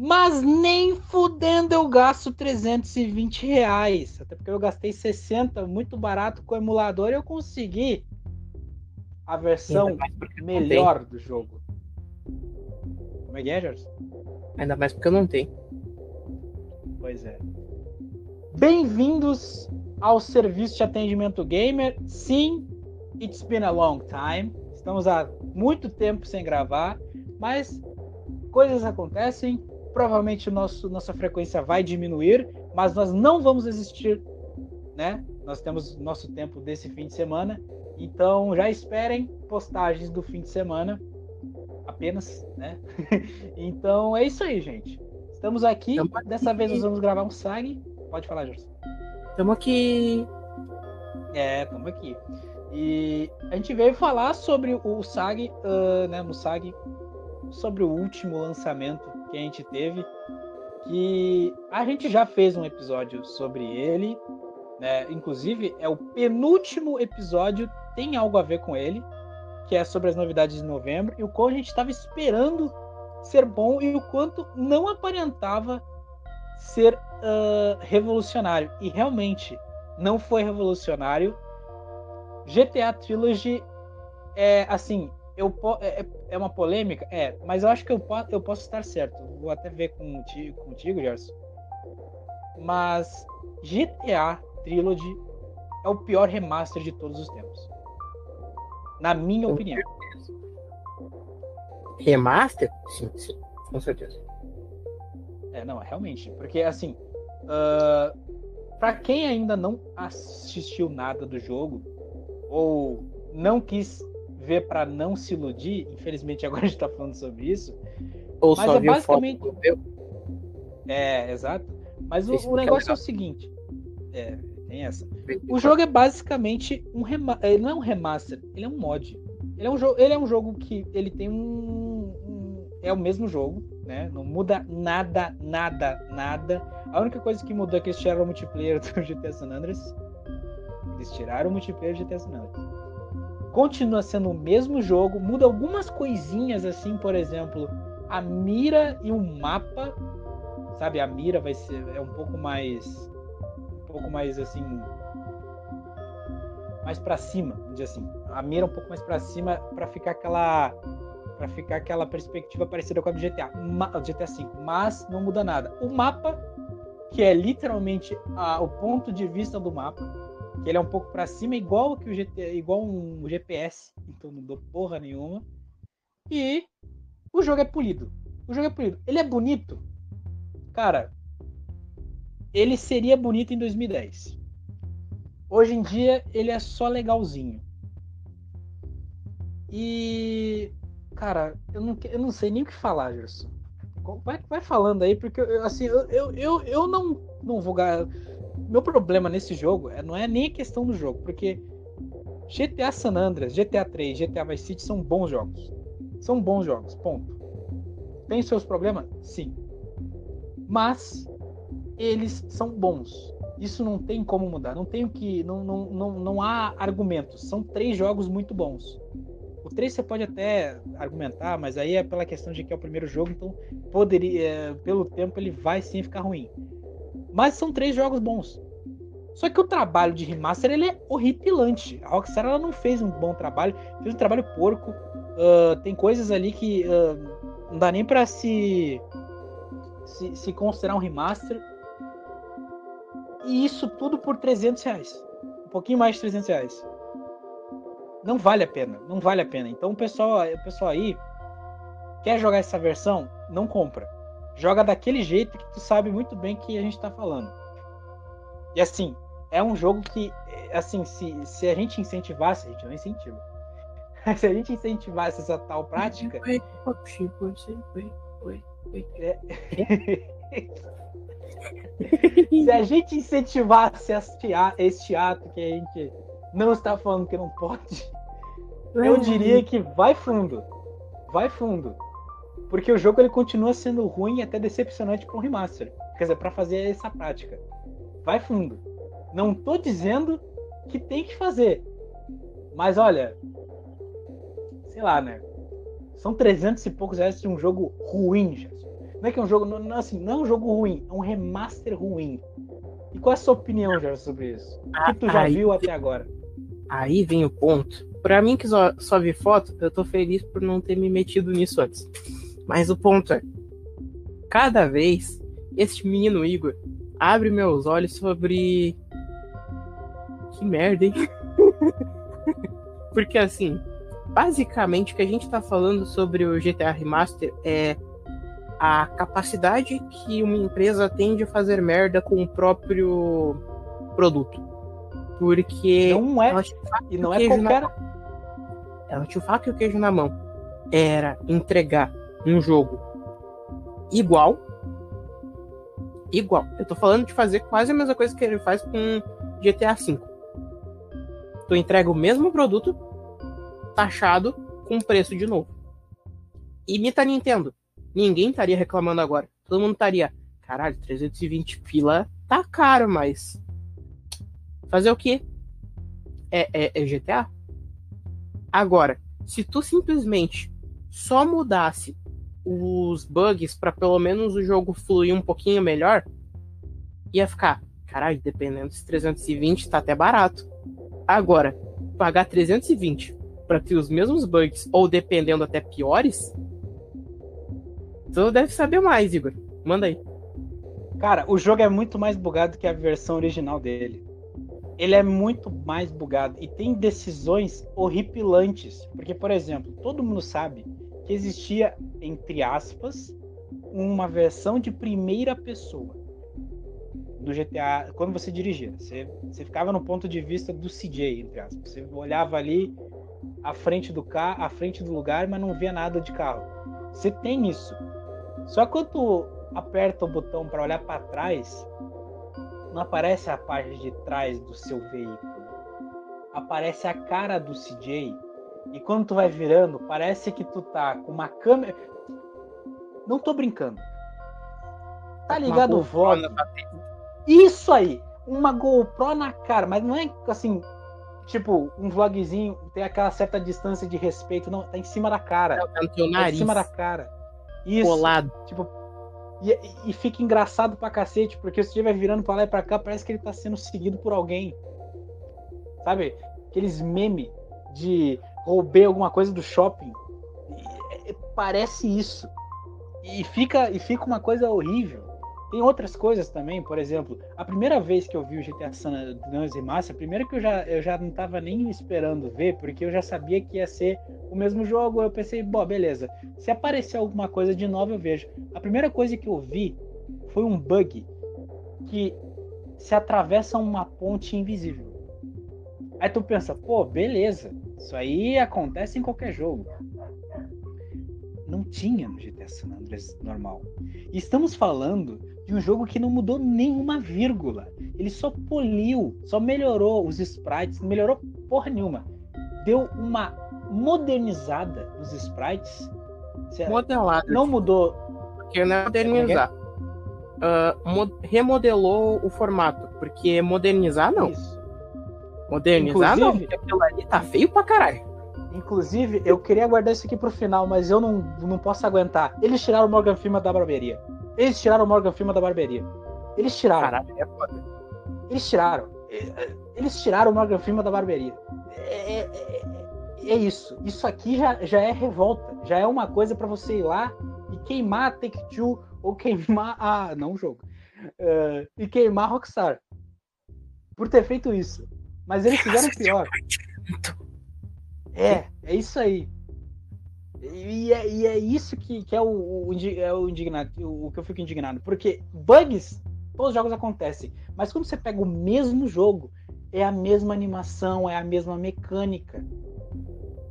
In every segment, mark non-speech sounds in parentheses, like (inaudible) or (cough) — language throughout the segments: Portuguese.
Mas nem fudendo eu gasto 320 reais. Até porque eu gastei 60, muito barato com o emulador e eu consegui a versão melhor do jogo. Como é que é, Jorge? Ainda mais porque eu não tenho. Pois é. Bem-vindos ao serviço de atendimento gamer. Sim, it's been a long time. Estamos há muito tempo sem gravar, mas coisas acontecem. Provavelmente nosso, nossa frequência vai diminuir, mas nós não vamos existir, né? Nós temos nosso tempo desse fim de semana, então já esperem postagens do fim de semana apenas, né? (laughs) então é isso aí, gente. Estamos aqui. Dessa vez nós vamos gravar um SAG. Pode falar, Jorge. Estamos aqui. É, estamos aqui. E a gente veio falar sobre o SAG, uh, né, no SAG, sobre o último lançamento que a gente teve, que a gente já fez um episódio sobre ele, né? Inclusive é o penúltimo episódio tem algo a ver com ele, que é sobre as novidades de novembro e o qual a gente estava esperando ser bom e o quanto não aparentava ser uh, revolucionário. E realmente não foi revolucionário. GTA Trilogy é assim, eu é, é, é uma polêmica, é, mas eu acho que eu, eu posso estar certo. Vou até ver contigo, contigo Gerson. Mas GTA Trilogy é o pior remaster de todos os tempos. Na minha com opinião. Certeza. Remaster? Sim, sim, com certeza. É, não, realmente. Porque, assim, uh, para quem ainda não assistiu nada do jogo, ou não quis ver para não se iludir, infelizmente agora a gente tá falando sobre isso. Ou mas só é basicamente. É, exato. Mas o, o negócio é, é o seguinte. É, tem essa. O jogo é basicamente um remaster. Ele não é um remaster, ele é um mod. Ele é um, jogo, ele é um jogo que ele tem um, um, É o mesmo jogo, né? Não muda nada, nada, nada. A única coisa que mudou é que eles tiraram o multiplayer (laughs) do GTA San Andreas. Eles tiraram o multiplayer do GTA San Andreas. Continua sendo o mesmo jogo, muda algumas coisinhas assim, por exemplo, a mira e o mapa. Sabe, a mira vai ser é um pouco mais um pouco mais assim mais para cima, dizer assim. A mira um pouco mais para cima para ficar aquela para ficar aquela perspectiva parecida com a do GTA, GTA V, mas não muda nada. O mapa, que é literalmente a, o ponto de vista do mapa, que ele é um pouco para cima, igual que o GTA, igual um GPS, então não dou porra nenhuma. E o jogo é polido. O jogo é polido. Ele é bonito. Cara, ele seria bonito em 2010. Hoje em dia ele é só legalzinho. E cara, eu não, eu não sei nem o que falar, Gerson. Vai, vai falando aí, porque assim, eu, eu, eu, eu não, não vou. Meu problema nesse jogo é, não é nem a questão do jogo, porque GTA San Andreas, GTA 3, GTA Vice City são bons jogos. São bons jogos, ponto. Tem seus problemas? Sim. Mas eles são bons. Isso não tem como mudar. Não tem que. Não, não, não, não há argumentos. São três jogos muito bons. O 3 você pode até argumentar, mas aí é pela questão de que é o primeiro jogo, então poderia, é, pelo tempo ele vai sim ficar ruim. Mas são três jogos bons. Só que o trabalho de remaster ele é horripilante. A Rockstar ela não fez um bom trabalho, fez um trabalho porco. Uh, tem coisas ali que uh, não dá nem para se, se, se considerar um remaster. E isso tudo por 300 reais. Um pouquinho mais de 300 reais. Não vale a pena. Não vale a pena. Então o pessoal, o pessoal aí quer jogar essa versão, não compra. Joga daquele jeito que tu sabe muito bem que a gente tá falando. E assim, é um jogo que, assim, se, se a gente incentivasse, a gente não incentiva. (laughs) se a gente incentivasse essa tal prática. É... (laughs) Se a gente incentivasse este ato que a gente não está falando que não pode, eu diria que vai fundo. Vai fundo. Porque o jogo ele continua sendo ruim e até decepcionante para um remaster. Quer dizer, para fazer essa prática. Vai fundo. Não tô dizendo que tem que fazer. Mas olha, sei lá, né? São 300 e poucos reais de um jogo ruim, Jesus. Não é que é um jogo. Não, assim, não é um jogo ruim, é um remaster ruim. E qual é a sua opinião, Jorge, sobre isso? O que tu já aí, viu até agora? Aí vem o ponto. Pra mim, que só, só vi foto, eu tô feliz por não ter me metido nisso antes. Mas o ponto é: cada vez este menino Igor abre meus olhos sobre. Que merda, hein? (laughs) Porque assim, basicamente o que a gente tá falando sobre o GTA Remaster é a capacidade que uma empresa tem de fazer merda com o próprio produto. Porque. Não é. E não é qualquer. Na... Ela tinha o faca e o queijo na mão. Era entregar um jogo igual. Igual. Eu tô falando de fazer quase a mesma coisa que ele faz com GTA V. Tu entrega o mesmo produto, taxado, com preço de novo. Imita a Nintendo ninguém estaria reclamando agora. Todo mundo estaria, caralho, 320 pila tá caro, mas. Fazer o quê? É, é, é GTA? Agora, se tu simplesmente só mudasse os bugs para pelo menos o jogo fluir um pouquinho melhor, ia ficar, caralho, dependendo dos 320 tá até barato. Agora, pagar 320 para ter os mesmos bugs ou dependendo até piores, Tu deve saber mais, Igor. Manda aí. Cara, o jogo é muito mais bugado que a versão original dele. Ele é muito mais bugado e tem decisões horripilantes. Porque, por exemplo, todo mundo sabe que existia, entre aspas, uma versão de primeira pessoa do GTA quando você dirigia. Você, você ficava no ponto de vista do CJ, entre aspas. Você olhava ali à frente do carro, à frente do lugar, mas não via nada de carro. Você tem isso. Só quando aperta o botão para olhar para trás, não aparece a parte de trás do seu veículo. Aparece a cara do CJ. E quando tu vai virando, parece que tu tá com uma câmera. Não tô brincando. Tá ligado o VOG? Isso aí! Uma GoPro na cara, mas não é assim, tipo, um vlogzinho, tem aquela certa distância de respeito, não, tá em cima da cara. É, tá no teu nariz. Tá em cima da cara. Isso. Colado. Tipo, e, e, fica engraçado pra cacete, porque se estiver virando pra lá e pra cá, parece que ele tá sendo seguido por alguém. Sabe? Aqueles memes de roubei alguma coisa do shopping. E, parece isso. E fica, e fica uma coisa horrível. Tem outras coisas também, por exemplo, a primeira vez que eu vi o GTA San Andreas Remaster, a primeira que eu já, eu já não tava nem esperando ver, porque eu já sabia que ia ser o mesmo jogo, eu pensei, bom, beleza, se aparecer alguma coisa de novo eu vejo. A primeira coisa que eu vi foi um bug que se atravessa uma ponte invisível. Aí tu pensa, pô, beleza, isso aí acontece em qualquer jogo não tinha no GTA San Andreas normal. E estamos falando de um jogo que não mudou nenhuma vírgula. Ele só poliu, só melhorou os sprites, não melhorou porra nenhuma. Deu uma modernizada nos sprites. Modelado. Não mudou. Porque não é modernizar. Uh, remodelou o formato. Porque modernizar não. Isso. Modernizar Inclusive, não, porque aquilo ali tá feio pra caralho. Inclusive, eu queria guardar isso aqui pro final, mas eu não, não posso aguentar. Eles tiraram o Morgan Freeman da barbearia. Eles tiraram o Morgan Freeman da barbearia. Eles tiraram. Caralho, é foda. Eles tiraram. Eles tiraram o Morgan Freeman da barbearia. É, é, é, é isso. Isso aqui já, já é revolta. Já é uma coisa para você ir lá e queimar a Take-Two ou queimar a... Não o jogo. Uh, e queimar a Rockstar. Por ter feito isso. Mas eles fizeram pior. É, é isso aí. E é, e é isso que, que é, o, o, é o indignado, o, que eu fico indignado. Porque bugs, todos os jogos acontecem. Mas quando você pega o mesmo jogo, é a mesma animação, é a mesma mecânica.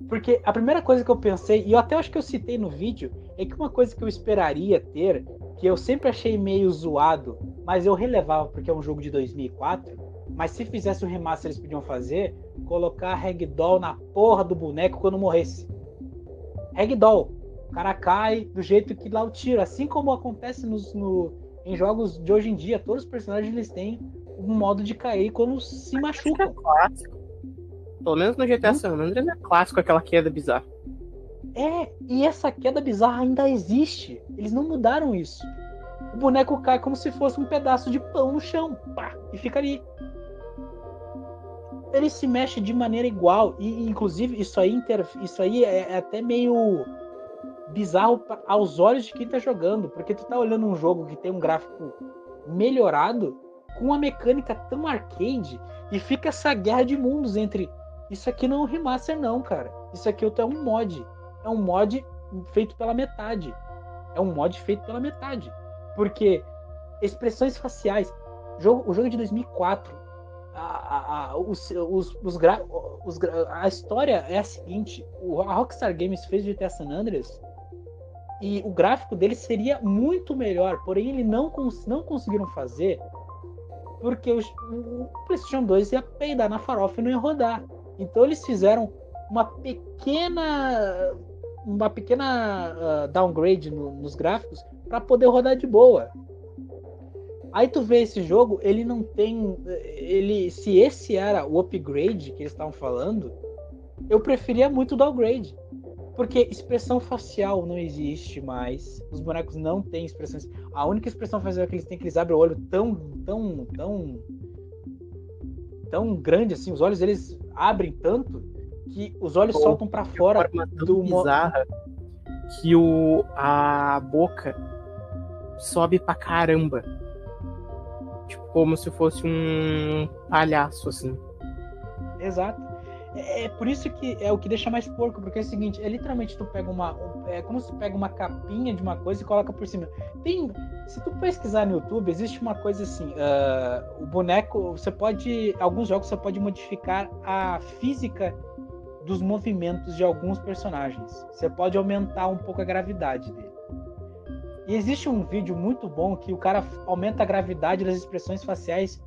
Porque a primeira coisa que eu pensei, e eu até acho que eu citei no vídeo, é que uma coisa que eu esperaria ter, que eu sempre achei meio zoado, mas eu relevava porque é um jogo de 2004, mas se fizesse o remaster eles podiam fazer, colocar ragdoll na porra do boneco quando morresse. Ragdoll. O cara cai do jeito que lá o tiro. Assim como acontece nos, no, em jogos de hoje em dia, todos os personagens eles têm um modo de cair quando se machucam. É clássico. Pelo menos no GTA hum? San Andreas é clássico aquela queda bizarra. É, e essa queda bizarra ainda existe. Eles não mudaram isso. O boneco cai como se fosse um pedaço de pão no chão. Pá, e fica ali. Ele se mexe de maneira igual. E, inclusive, isso aí, isso aí é, é até meio bizarro aos olhos de quem tá jogando. Porque tu tá olhando um jogo que tem um gráfico melhorado com uma mecânica tão arcade e fica essa guerra de mundos entre isso aqui não é um remaster não, cara. Isso aqui é um mod. É um mod feito pela metade. É um mod feito pela metade. Porque expressões faciais, jogo, o jogo é de 2004. A, os, os, os, gra, os, a história é a seguinte: a Rockstar Games fez o GTA San Andreas e o gráfico dele seria muito melhor, porém ele não, não conseguiram fazer porque o, o PlayStation 2 ia peidar na farofa e não ia rodar. Então eles fizeram uma pequena uma pequena uh, downgrade no, nos gráficos para poder rodar de boa. Aí tu vê esse jogo, ele não tem ele se esse era o upgrade que eles estavam falando, eu preferia muito o downgrade. Porque expressão facial não existe mais. Os bonecos não têm expressões. A única expressão facial que eles têm é que eles abrem o olho tão, tão, tão, tão grande assim. Os olhos eles abrem tanto que os olhos Pô, soltam para fora do bizarra que o a boca sobe pra caramba. Tipo, como se fosse um palhaço assim. Exato. É, é, por isso que é o que deixa mais porco, porque é o seguinte, é literalmente tu pega uma. É como se tu pega uma capinha de uma coisa e coloca por cima. Tem. Se tu pesquisar no YouTube, existe uma coisa assim. Uh, o boneco. Você pode. Alguns jogos você pode modificar a física dos movimentos de alguns personagens. Você pode aumentar um pouco a gravidade dele. E existe um vídeo muito bom que o cara aumenta a gravidade das expressões faciais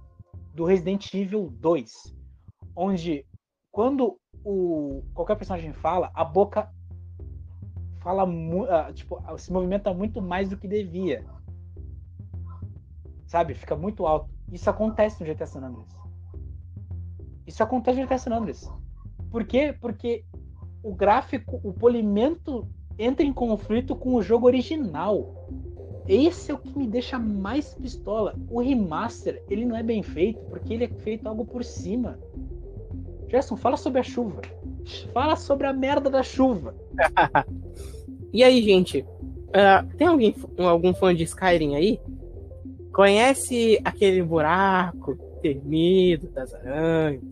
do Resident Evil 2, onde quando o qualquer personagem fala, a boca fala uh, tipo, se movimenta muito mais do que devia. Sabe? Fica muito alto. Isso acontece no GTA San Andreas. Isso acontece no GTA San Andreas. Por quê? Porque o gráfico, o polimento entra em conflito com o jogo original. Esse é o que me deixa mais pistola. O remaster, ele não é bem feito porque ele é feito algo por cima. Gerson, fala sobre a chuva. Fala sobre a merda da chuva. (laughs) e aí, gente? Uh, tem alguém, algum fã de Skyrim aí? Conhece aquele buraco termido das aranhas?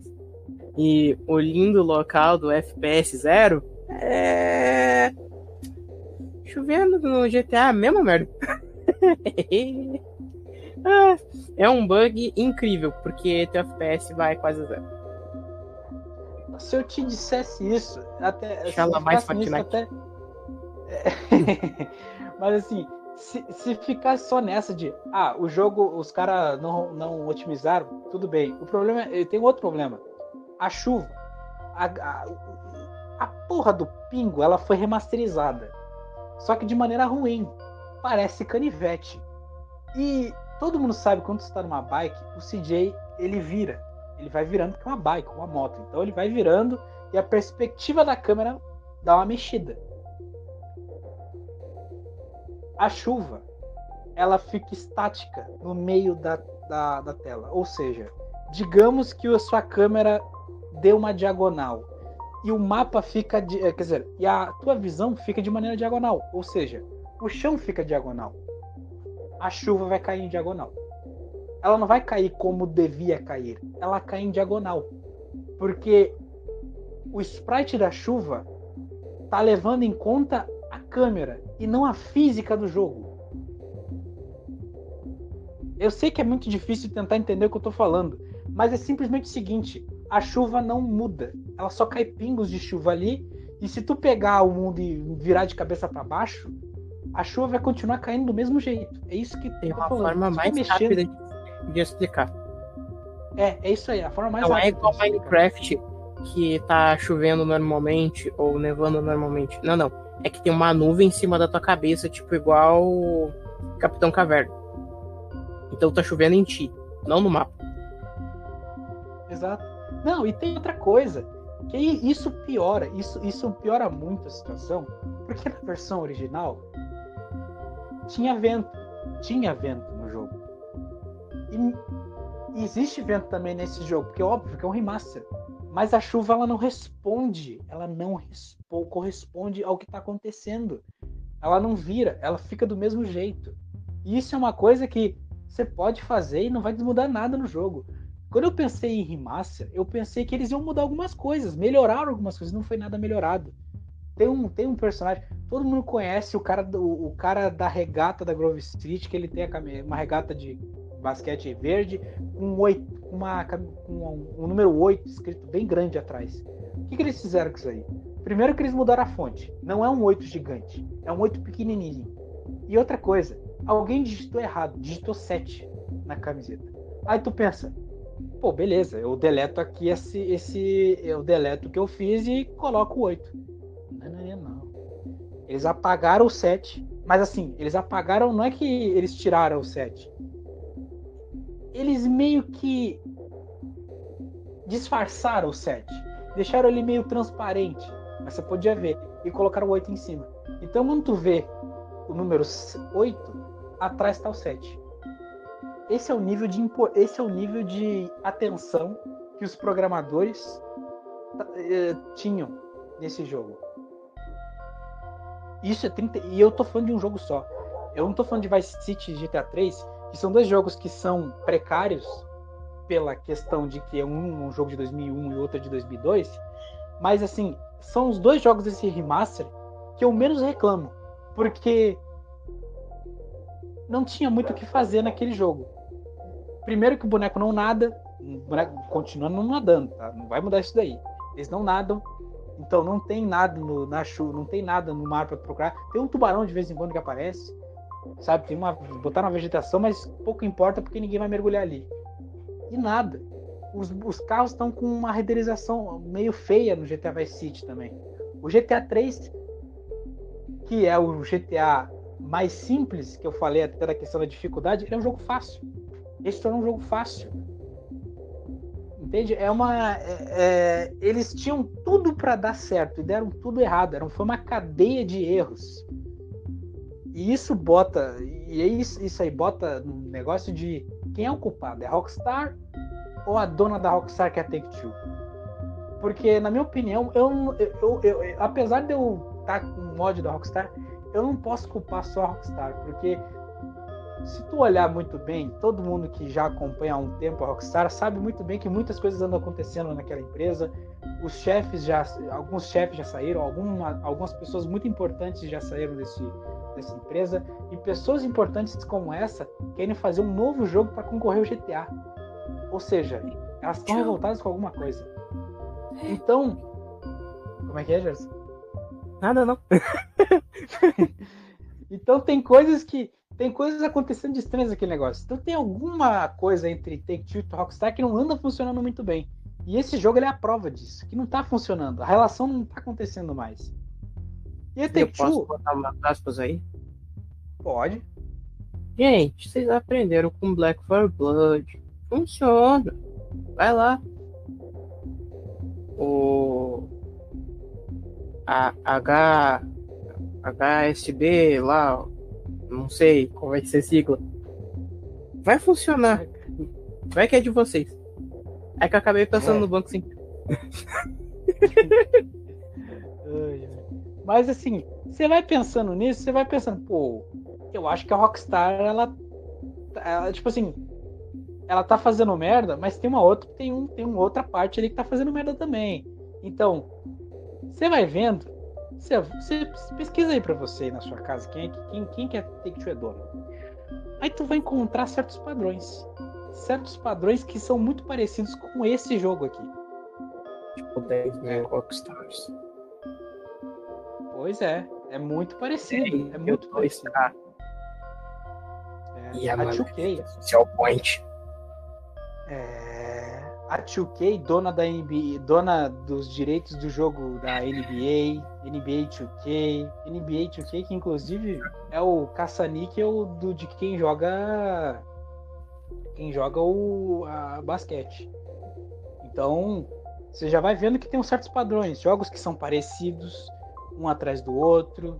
E o lindo local do FPS zero? É. Chovendo no GTA, mesma merda. (laughs) Ah, é um bug incrível, porque teu FPS vai quase zero se eu te dissesse isso, até. Deixa ela mais Até... (laughs) Mas assim, se, se ficar só nessa de ah, o jogo, os caras não, não otimizaram, tudo bem. O problema é, tem outro problema. A chuva. A, a, a porra do pingo, ela foi remasterizada. Só que de maneira ruim. Parece canivete. E todo mundo sabe quando você está numa bike, o CJ ele vira ele vai virando porque é uma bike, uma moto. Então ele vai virando e a perspectiva da câmera dá uma mexida. A chuva, ela fica estática no meio da, da, da tela. Ou seja, digamos que a sua câmera deu uma diagonal e o mapa fica, de, eh, quer dizer, e a tua visão fica de maneira diagonal. Ou seja, o chão fica diagonal. A chuva vai cair em diagonal ela não vai cair como devia cair. Ela cai em diagonal. Porque o sprite da chuva tá levando em conta a câmera e não a física do jogo. Eu sei que é muito difícil tentar entender o que eu tô falando, mas é simplesmente o seguinte: a chuva não muda. Ela só cai pingos de chuva ali, e se tu pegar o mundo e virar de cabeça para baixo, a chuva vai continuar caindo do mesmo jeito. É isso que tem uma forma mais mexendo... rápida de explicar. É, é isso aí, a forma mais Não é igual Minecraft que tá chovendo normalmente ou nevando normalmente. Não, não. É que tem uma nuvem em cima da tua cabeça, tipo igual Capitão Caverna. Então tá chovendo em ti, não no mapa. Exato. Não, e tem outra coisa. Que isso piora, isso, isso piora muito a situação, porque na versão original tinha vento, tinha vento no jogo. E, existe vento também nesse jogo, porque é óbvio que é um remaster. Mas a chuva ela não responde, ela não corresponde ao que está acontecendo. Ela não vira, ela fica do mesmo jeito. E isso é uma coisa que você pode fazer e não vai mudar nada no jogo. Quando eu pensei em remaster, eu pensei que eles iam mudar algumas coisas, melhorar algumas coisas, não foi nada melhorado. Tem um, tem um personagem, todo mundo conhece o cara, do, o cara da regata da Grove Street, que ele tem a, uma regata de basquete verde com, oito, uma, com um, um, número 8 escrito bem grande atrás. O que, que eles fizeram com isso aí? Primeiro que eles mudaram a fonte. Não é um 8 gigante, é um 8 pequenininho. E outra coisa, alguém digitou errado, digitou 7 na camiseta. Aí tu pensa, pô, beleza, eu deleto aqui esse, esse eu deleto o que eu fiz e coloco o 8. Não, não, não. Eles apagaram o 7, mas assim, eles apagaram, não é que eles tiraram o 7. Eles meio que disfarçaram o 7. Deixaram ele meio transparente, mas você podia ver e colocaram o 8 em cima. Então quando tu vê o número 8, atrás está o 7. Esse é o nível de esse é o nível de atenção que os programadores eh, tinham nesse jogo. Isso é 30 e eu tô falando de um jogo só. Eu não tô falando de Vice City e GTA 3, que são dois jogos que são precários pela questão de que é um um jogo de 2001 e outro de 2002, mas assim, são os dois jogos desse remaster que eu menos reclamo, porque não tinha muito o que fazer naquele jogo. Primeiro que o boneco não nada, o boneco continua não nadando, tá? Não vai mudar isso daí. Eles não nadam, então não tem nada no, na chuva, não tem nada no mar para procurar. Tem um tubarão de vez em quando que aparece, sabe? Tem uma botar na vegetação, mas pouco importa porque ninguém vai mergulhar ali. E nada. Os, os carros estão com uma renderização meio feia no GTA Vice City também. O GTA 3, que é o GTA mais simples, que eu falei até da questão da dificuldade, ele é um jogo fácil. Esse tornou um jogo fácil. Entende? É uma. É, é, eles tinham tudo para dar certo e deram tudo errado. Era, foi uma cadeia de erros. E isso bota. E é isso, isso aí bota no negócio de quem é o culpado? É a Rockstar ou a dona da Rockstar que é a Take Two? Porque, na minha opinião, eu, eu, eu, eu apesar de eu estar com o mod da Rockstar, eu não posso culpar só a Rockstar, porque se tu olhar muito bem, todo mundo que já acompanha há um tempo a Rockstar sabe muito bem que muitas coisas andam acontecendo naquela empresa. Os chefes já, alguns chefes já saíram, alguma, algumas pessoas muito importantes já saíram desse, dessa empresa e pessoas importantes como essa querem fazer um novo jogo para concorrer ao GTA. Ou seja, elas estão revoltadas com alguma coisa. Então, como é que é, Gerson? Nada não. (laughs) então tem coisas que tem coisas acontecendo de estranhas naquele negócio. Então tem alguma coisa entre Take-Two e Rockstar que não anda funcionando muito bem. E esse jogo é a prova disso, que não tá funcionando. A relação não tá acontecendo mais. E a Take-Two... posso botar umas aspas aí? Pode. Gente, vocês aprenderam com Black for Blood. Funciona. Vai lá. O a H HSB lá, não sei qual vai ser a sigla. Vai funcionar. Vai que é de vocês. É que eu acabei pensando é. no banco sim. Mas assim, você vai pensando nisso, você vai pensando, pô, eu acho que a Rockstar, ela, ela tipo assim, ela tá fazendo merda, mas tem uma outra, tem um, tem uma outra parte ali que tá fazendo merda também. Então, você vai vendo você, você pesquisa aí para você aí na sua casa quem, é quem, quem que é Take Two é dono. Aí tu vai encontrar certos padrões. Certos padrões que são muito parecidos com esse jogo aqui. Tipo 10 mil Rockstars. Pois é, é muito parecido. é muito parecido. É, e a, a 2K. Social Point. É, a 2K, dona da NBA, dona dos direitos do jogo da NBA, NBA 2K, NBA 2K que inclusive é o caça-níquel do de quem joga quem joga o a basquete. Então, você já vai vendo que tem certos padrões, jogos que são parecidos, um atrás do outro,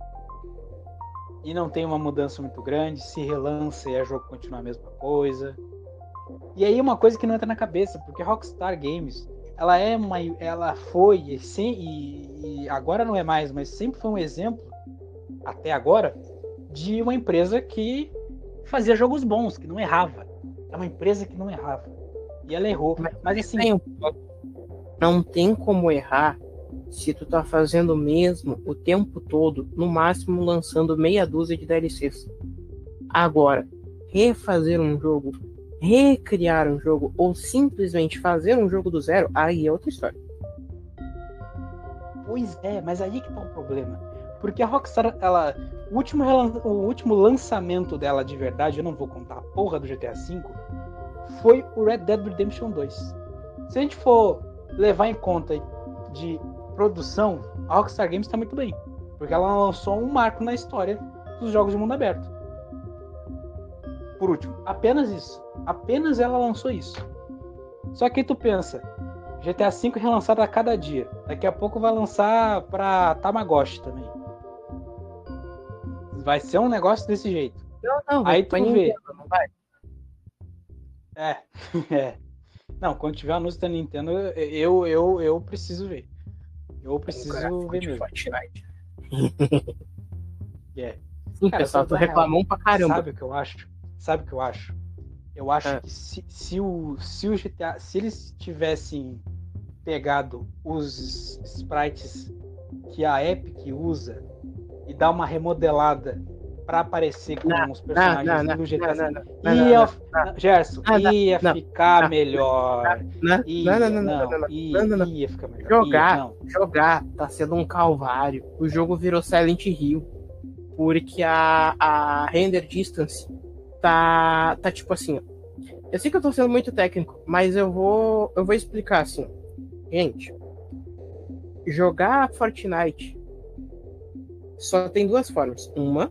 e não tem uma mudança muito grande, se relança e a jogo continua a mesma coisa. E aí uma coisa que não entra na cabeça, porque Rockstar Games, ela é uma, ela foi e, e, e agora não é mais, mas sempre foi um exemplo até agora de uma empresa que fazia jogos bons, que não errava. É uma empresa que não errava. E ela errou. Mas, mas assim, não tem como errar se tu tá fazendo mesmo o tempo todo, no máximo lançando meia dúzia de DLCs. Agora, refazer um jogo, recriar um jogo ou simplesmente fazer um jogo do zero, aí é outra história. Pois é, mas aí que tá o problema. Porque a Rockstar, ela. O último, o último lançamento dela de verdade, eu não vou contar a porra do GTA V, foi o Red Dead Redemption 2. Se a gente for levar em conta de produção, a Rockstar Games está muito bem. Porque ela lançou um marco na história dos jogos de mundo aberto. Por último, apenas isso. Apenas ela lançou isso. Só que aí tu pensa, GTA V é relançado a cada dia. Daqui a pouco vai lançar pra Tamagotchi também. Vai ser um negócio desse jeito. Não, não, aí tu vê. não vai. É, (laughs) é. Não, quando tiver anúncio da Nintendo, eu, eu, eu preciso ver. Eu preciso ver mesmo. Fortnite. yeah. (laughs) Sim, Cara, pessoal, tu reclamou pra caramba. Sabe o que eu acho? Sabe o que eu acho? Eu acho é. que se, se, o, se o GTA. Se eles tivessem pegado os sprites que a Epic usa e dar uma remodelada para aparecer com não, os personagens não, não, do GTA não, ia, Gerson, ia ficar melhor. Ia, ia ficar melhor. Jogar, jogar tá sendo um calvário. O jogo virou Silent Hill. Porque a, a render distance tá, tá tipo assim. Eu sei que eu tô sendo muito técnico, mas eu vou, eu vou explicar assim. Gente, jogar Fortnite só tem duas formas. Uma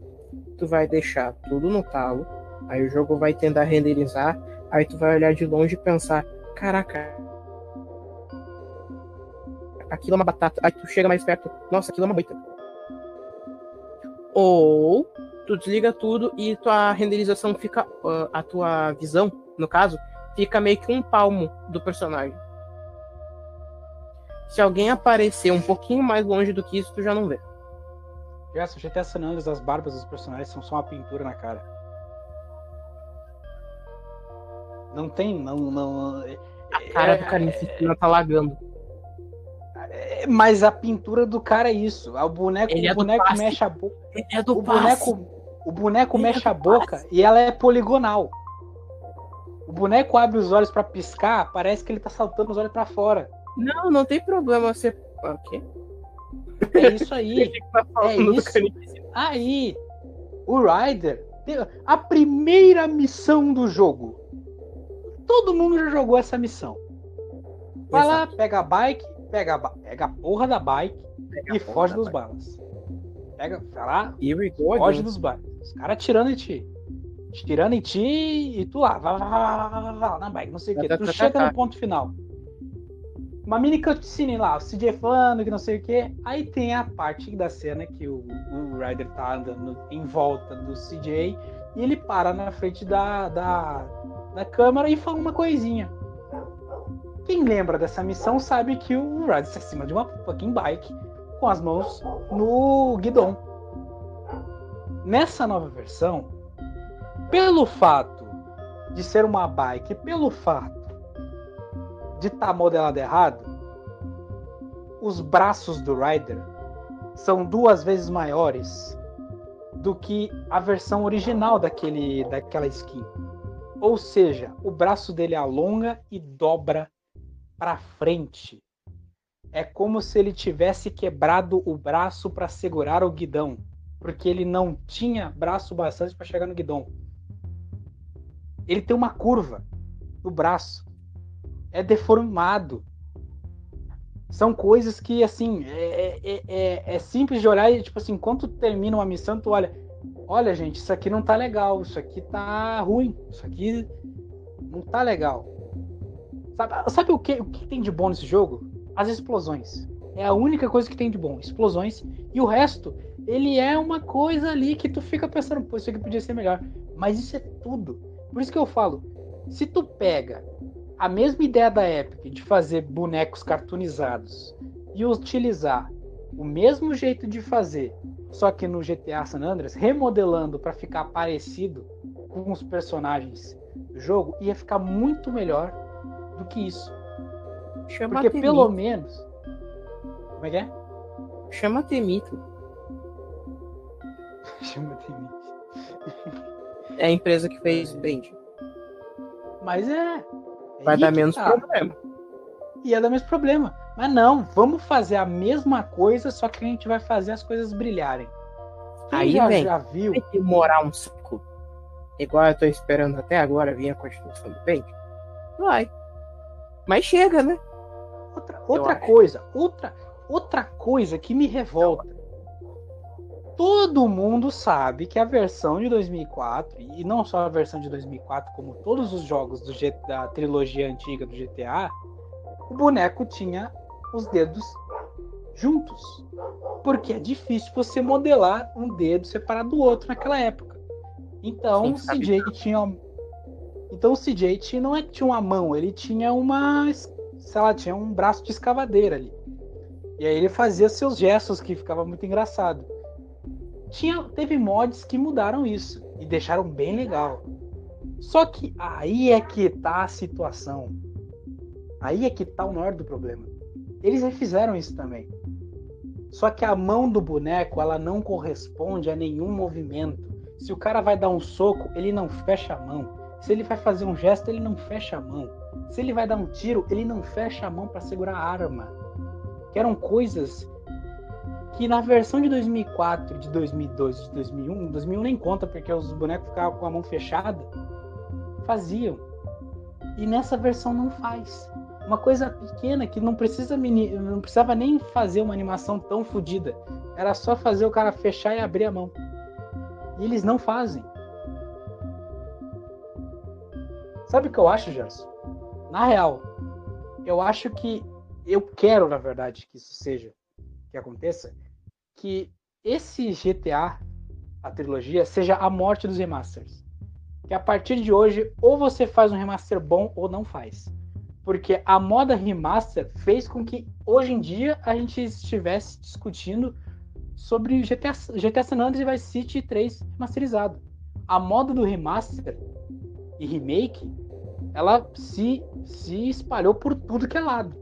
tu vai deixar tudo no talo, aí o jogo vai tentar renderizar, aí tu vai olhar de longe e pensar, caraca, aquilo é uma batata, aí tu chega mais perto, nossa, aquilo é uma moita. Ou tu desliga tudo e tua renderização fica, uh, a tua visão, no caso, fica meio que um palmo do personagem. Se alguém aparecer um pouquinho mais longe do que isso, tu já não vê. Gerson, GTA San Andreas, as barbas dos personagens são só uma pintura na cara. Não tem, não, não. A cara é, do carnificina é, tá lagando. É, mas a pintura do cara é isso. O boneco, Ele o é boneco mexe a boca. Ele é do o boneco, o boneco Ele mexe a boca e ela é poligonal. O boneco abre os olhos para piscar, parece que ele tá saltando os olhos para fora. Não, não tem problema você. O quê? É isso aí. (laughs) é isso aí. O Ryder, a primeira missão do jogo. Todo mundo já jogou essa missão. Vai Exato. lá, pega a bike, pega a, pega a porra da bike pega e foge dos balas. Pega, vai lá, foge dos balas. Os caras atirando em ti. Tirando em ti e tu lá, vai, vai, vai, vai, vai, vai na bike, não sei o que. Tu chega no ponto final uma mini cutscene lá, o CJ falando que não sei o que. Aí tem a parte da cena que o, o Ryder tá andando em volta do CJ e ele para na frente da, da, da câmera e fala uma coisinha. Quem lembra dessa missão sabe que o Ryder está acima de uma fucking bike com as mãos no guidão. Nessa nova versão, pelo fato de ser uma bike, pelo fato de estar tá modelado errado, os braços do Rider são duas vezes maiores do que a versão original daquele, daquela skin. Ou seja, o braço dele alonga e dobra para frente. É como se ele tivesse quebrado o braço para segurar o guidão, porque ele não tinha braço bastante para chegar no guidão. Ele tem uma curva no braço é deformado. São coisas que, assim, é, é, é, é, simples de olhar e, tipo assim, quando termina uma missão, tu olha, olha, gente, isso aqui não tá legal, isso aqui tá ruim, isso aqui não tá legal. Sabe, sabe o, que, o que tem de bom nesse jogo? As explosões. É a única coisa que tem de bom, explosões. E o resto, ele é uma coisa ali que tu fica pensando, pô, isso aqui podia ser melhor. Mas isso é tudo. Por isso que eu falo, se tu pega a mesma ideia da Epic de fazer bonecos cartoonizados e utilizar o mesmo jeito de fazer, só que no GTA San Andreas, remodelando para ficar parecido com os personagens do jogo, ia ficar muito melhor do que isso. Chama Porque pelo menos. Como é que é? Chama Temito. (laughs) Chama Temito. é a empresa que fez Band. Mas é. Vai dar menos tá. problema. Ia dar menos problema. Mas não, vamos fazer a mesma coisa, só que a gente vai fazer as coisas brilharem. Quem Aí já, vem, já viu. Vai demorar um ciclo. Igual eu tô esperando até agora vir a continuação do Paint. Vai. Mas chega, né? Outra, outra coisa, outra, outra coisa que me revolta todo mundo sabe que a versão de 2004, e não só a versão de 2004, como todos os jogos G, da trilogia antiga do GTA, o boneco tinha os dedos juntos. Porque é difícil você modelar um dedo separado do outro naquela época. Então Sim, o CJ tinha. Então o CJ não é que tinha uma mão, ele tinha uma. Sei lá, tinha um braço de escavadeira ali. E aí ele fazia seus gestos que ficava muito engraçado tinha, teve mods que mudaram isso e deixaram bem legal. Só que aí é que tá a situação. Aí é que tá o maior do problema. Eles refizeram isso também. Só que a mão do boneco, ela não corresponde a nenhum movimento. Se o cara vai dar um soco, ele não fecha a mão. Se ele vai fazer um gesto, ele não fecha a mão. Se ele vai dar um tiro, ele não fecha a mão para segurar a arma. Que eram coisas que na versão de 2004, de 2002, de 2001, 2001 nem conta porque os bonecos ficavam com a mão fechada, faziam. E nessa versão não faz. Uma coisa pequena que não precisa não precisava nem fazer uma animação tão fodida. Era só fazer o cara fechar e abrir a mão. E eles não fazem. Sabe o que eu acho, Gerson? Na real, eu acho que eu quero, na verdade, que isso seja que aconteça, que esse GTA, a trilogia, seja a morte dos remasters. Que a partir de hoje, ou você faz um remaster bom ou não faz. Porque a moda remaster fez com que hoje em dia a gente estivesse discutindo sobre GTA, GTA San Andreas e Vice City 3 remasterizado. A moda do remaster e remake, ela se, se espalhou por tudo que é lado.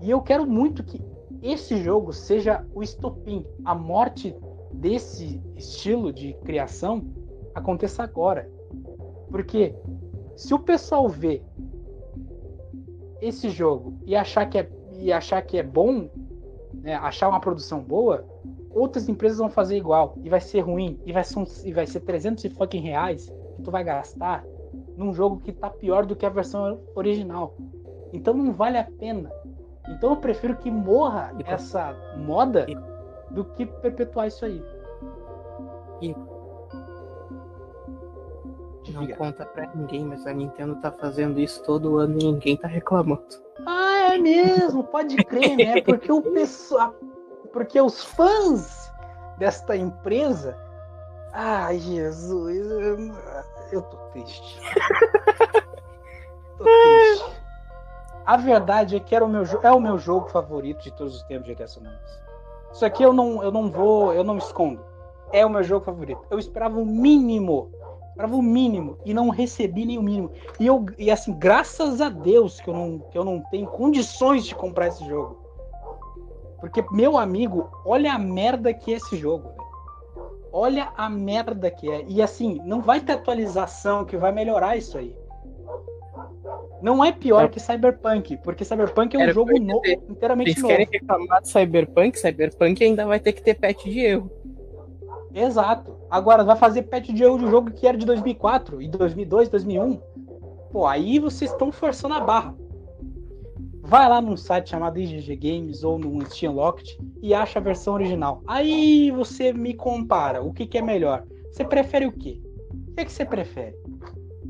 E eu quero muito que esse jogo seja o estopim, a morte desse estilo de criação aconteça agora. Porque se o pessoal vê esse jogo e achar que é, e achar que é bom, né, achar uma produção boa, outras empresas vão fazer igual e vai ser ruim e vai ser, e vai ser 300 e fucking reais que tu vai gastar num jogo que tá pior do que a versão original. Então não vale a pena. Então eu prefiro que morra e essa moda e... do que perpetuar isso aí. E... Não conta pra ninguém, mas a Nintendo tá fazendo isso todo ano e ninguém tá reclamando. Ah, é mesmo, pode crer, né? (laughs) Porque o pessoal. Porque os fãs desta empresa. Ai, Jesus, eu tô triste. tô triste. A verdade é que era o meu, é o meu jogo favorito de todos os tempos de Andreas. Isso aqui eu não, eu não vou, eu não escondo. É o meu jogo favorito. Eu esperava o mínimo, esperava o mínimo e não recebi nem o mínimo. E eu, e assim, graças a Deus que eu não, que eu não tenho condições de comprar esse jogo. Porque meu amigo, olha a merda que é esse jogo. Olha a merda que é. E assim, não vai ter atualização que vai melhorar isso aí. Não é pior é. que Cyberpunk, porque Cyberpunk é um Era jogo novo, inteiramente Vocês novo. querem reclamar de Cyberpunk? Cyberpunk ainda vai ter que ter patch de erro. Exato. Agora, vai fazer patch de erro de um jogo que era de 2004 e 2002, 2001. Pô, aí vocês estão forçando a barra. Vai lá num site chamado IGG Games ou no Steam Locked e acha a versão original. Aí você me compara o que, que é melhor. Você prefere o quê? O que, é que você prefere?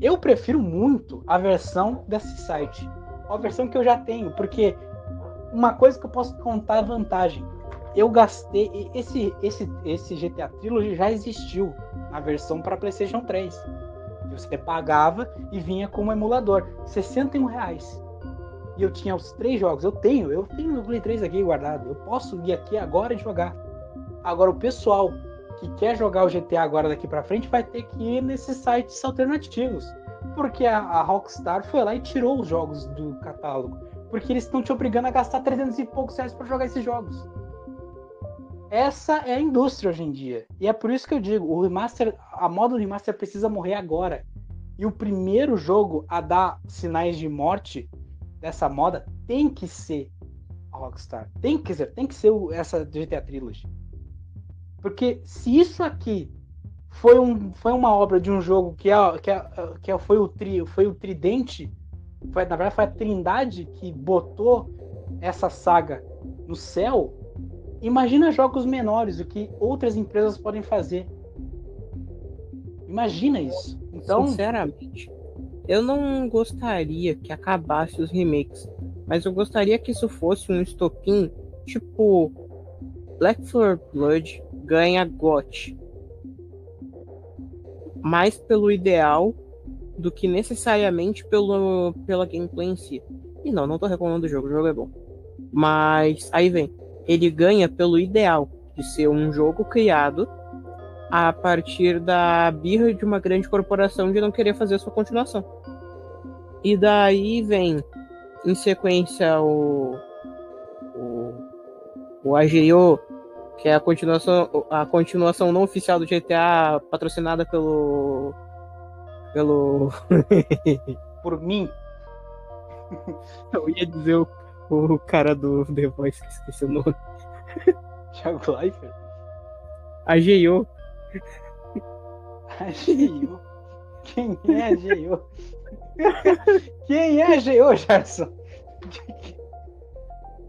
Eu prefiro muito a versão desse site. A versão que eu já tenho, porque uma coisa que eu posso contar vantagem. Eu gastei. Esse, esse, esse GTA Trilogy já existiu na versão para PlayStation 3. Você pagava e vinha como emulador. 61 reais. E eu tinha os três jogos. Eu tenho, eu tenho o Play 3 aqui guardado. Eu posso ir aqui agora e jogar. Agora o pessoal que quer jogar o GTA agora daqui para frente vai ter que ir nesses sites alternativos. Porque a, a Rockstar foi lá e tirou os jogos do catálogo. Porque eles estão te obrigando a gastar 300 e poucos reais para jogar esses jogos. Essa é a indústria hoje em dia. E é por isso que eu digo, o remaster, a moda do remaster precisa morrer agora. E o primeiro jogo a dar sinais de morte dessa moda tem que ser a Rockstar. Tem que ser, tem que ser essa GTA Trilogy. Porque se isso aqui foi, um, foi uma obra de um jogo que, é, que, é, que é, foi, o foi o tridente, foi, na verdade foi a trindade que botou essa saga no céu, imagina jogos menores, o que outras empresas podem fazer. Imagina isso. Então, sinceramente, eu não gostaria que acabasse os remakes, mas eu gostaria que isso fosse um estopim tipo Black 4 Blood ganha GOT. Mais pelo ideal do que necessariamente pelo, pela gameplay em si. E não, não tô reclamando do jogo, o jogo é bom. Mas aí vem, ele ganha pelo ideal de ser um jogo criado a partir da birra de uma grande corporação de não querer fazer sua continuação. E daí vem, em sequência, o, o, o AGO que é a continuação, a continuação não oficial do GTA, patrocinada pelo. pelo. (laughs) Por mim. (laughs) Eu ia dizer o, o cara do The Voice, esqueci o nome. (laughs) Thiago Leifert? A G.O. A G.O. Quem é a G.O.? Quem é a G.O., Gerson?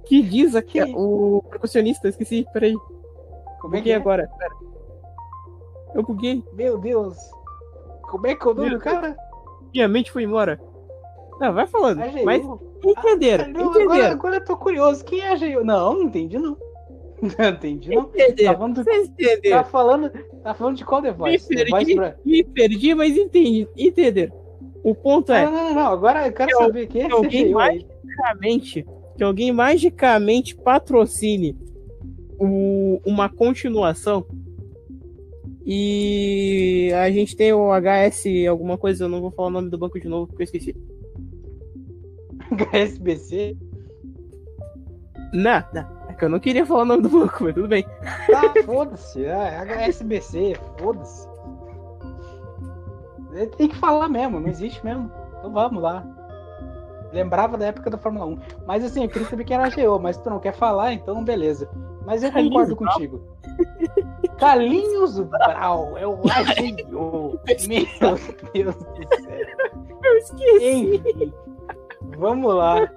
Que diz aqui o percussionista, esqueci, peraí. Como é que é agora? Pera. Eu buguei. Meu Deus. Como é que é o nome do cara? Minha mente foi embora. Não, vai falando. AGU. Mas entenderam, ah, não, entenderam. Agora, agora eu tô curioso. Quem é a AGU? Não, não entendi não. (laughs) Não entendi não. Entenderam. Tá falando, entenderam. Tá falando, tá falando de qual device? Me perdi, pra... me perdi mas entendi. Entenderam. O ponto é... Não, não, não. Agora eu quero que saber quem é que alguém magicamente, que alguém magicamente patrocine o, uma continuação. E a gente tem o HS alguma coisa, eu não vou falar o nome do banco de novo porque eu esqueci. HSBC? Não, não. É que eu não queria falar o nome do banco, mas tudo bem. Tá, foda-se. É HSBC, foda-se. Tem que falar mesmo, não existe mesmo. Então vamos lá. Lembrava da época da Fórmula 1. Mas assim, eu queria saber quem era a GO, mas tu não quer falar, então beleza. Mas eu concordo contigo. Carlinhos Brau é o AGO. (laughs) Meu Deus do céu. Eu esqueci. Enfim, vamos lá.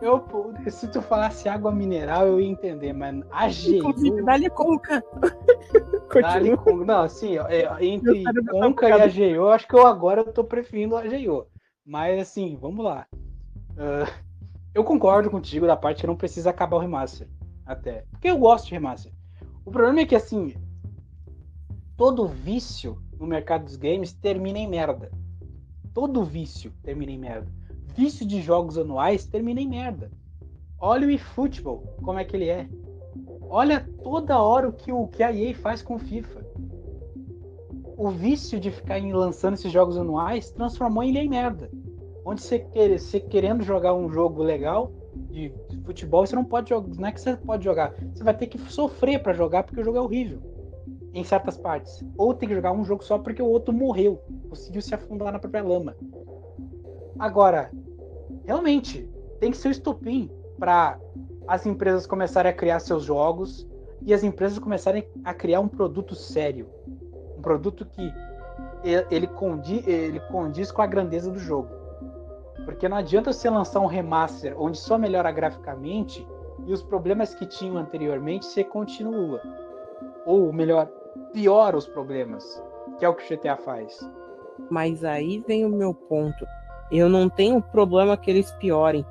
Eu, se tu falasse água mineral, eu ia entender, mas AGO. Dá-lhe conca. (laughs) Dá-lhe conca. Não, assim, é, entre conca e AGO, eu acho que eu agora eu tô preferindo o AGO. Mas assim, vamos lá. Uh, eu concordo contigo da parte que não precisa acabar o remaster até. Porque eu gosto de remaster. O problema é que, assim, todo vício no mercado dos games termina em merda. Todo vício termina em merda. Vício de jogos anuais termina em merda. Olha o eFootball, como é que ele é. Olha toda hora o que, o que a EA faz com o FIFA. O vício de ficar lançando esses jogos anuais transformou ele em merda. Onde você, quer, você querendo jogar um jogo legal, de futebol, você não pode jogar. Não é que você pode jogar. Você vai ter que sofrer para jogar porque o jogo é horrível. Em certas partes. Ou tem que jogar um jogo só porque o outro morreu. Conseguiu se afundar na própria lama. Agora, realmente, tem que ser o estopim para as empresas começarem a criar seus jogos e as empresas começarem a criar um produto sério. Um produto que ele condiz, ele condiz com a grandeza do jogo. Porque não adianta você lançar um remaster onde só melhora graficamente e os problemas que tinham anteriormente você continua. Ou melhor, piora os problemas, que é o que o GTA faz. Mas aí vem o meu ponto. Eu não tenho problema que eles piorem.